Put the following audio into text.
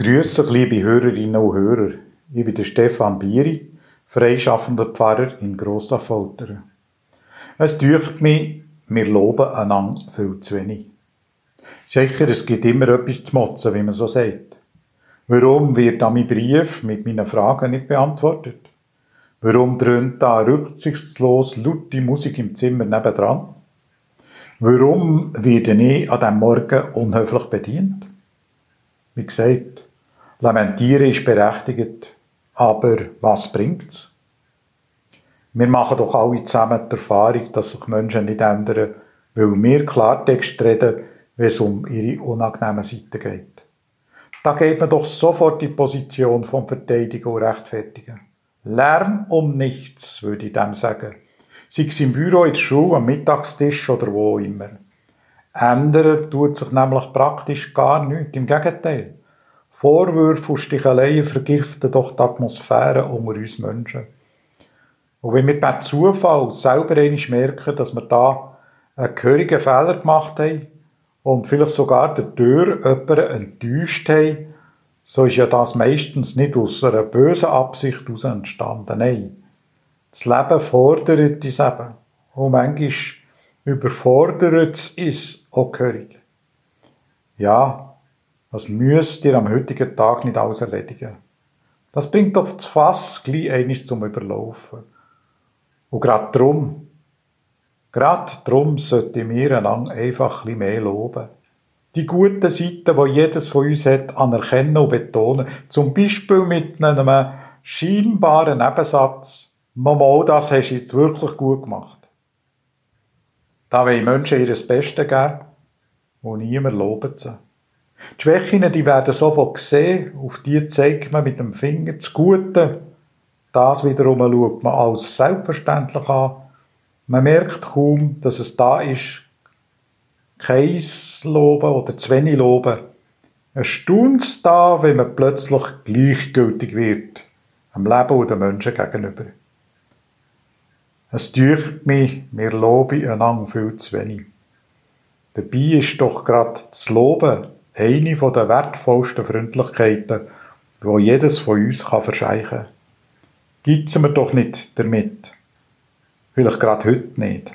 Grüße liebe Hörerinnen und Hörer. Ich bin der Stefan Bieri, freischaffender Pfarrer in Grossaffoltern. Es deucht mich, wir loben einander viel zu wenig. Sicher, es gibt immer etwas zu motzen, wie man so sagt. Warum wird da mein Brief mit meinen Fragen nicht beantwortet? Warum dröhnt da rücksichtslos laute Musik im Zimmer nebendran? Warum werde ich an diesem Morgen unhöflich bedient? Wie gesagt, Lamentieren ist berechtigt, aber was bringt's? Wir machen doch alle zusammen die Erfahrung, dass sich Menschen nicht ändern, weil wir Klartext reden, wenn es um ihre unangenehmen Seiten geht. Da geht man doch sofort die Position vom Verteidigen und Rechtfertigen. Lärm um nichts, würde ich dem sagen. Sei es im Büro, in der Schule, am Mittagstisch oder wo immer. Ändern tut sich nämlich praktisch gar nichts. Im Gegenteil. Vorwürfe und Sticheleien vergiften doch die Atmosphäre unter uns Menschen. Und wenn wir bei Zufall selber einmal merken, dass wir da einen gehörigen Fehler gemacht haben und vielleicht sogar der Tür jemanden enttäuscht haben, so ist ja das meistens nicht aus einer bösen Absicht heraus entstanden. Nein. Das Leben fordert uns eben. Und manchmal überfordert es uns auch gehörig. Ja, was müsst ihr am heutigen Tag nicht alles erledigen? Das bringt doch das Fass gleich eines zum Überlaufen. Und gerade drum, gerade drum sollten wir einander einfach ein mehr loben. Die guten Seiten, die jedes von uns hat, anerkennen und betonen. Zum Beispiel mit einem scheinbaren Nebensatz. Mama, das hast du jetzt wirklich gut gemacht. Da wollen Menschen ihr Bestes geben und niemand lobt sie. Die Schwächen, die werden sofort gesehen, auf die zeigt man mit dem Finger das Gute. Das wiederum schaut man als selbstverständlich an. Man merkt kaum, dass es da ist. Keins loben oder zu wenig loben. Erstaunt da, wenn man plötzlich gleichgültig wird. Am Leben und den Menschen gegenüber. Es dürft mich, wir loben einander viel zu wenig. Dabei ist doch gerade das Loben eine der wertvollsten Freundlichkeiten, die jedes von uns verscheichen kann. Gibt's mir doch nicht damit. Vielleicht gerade heute nicht.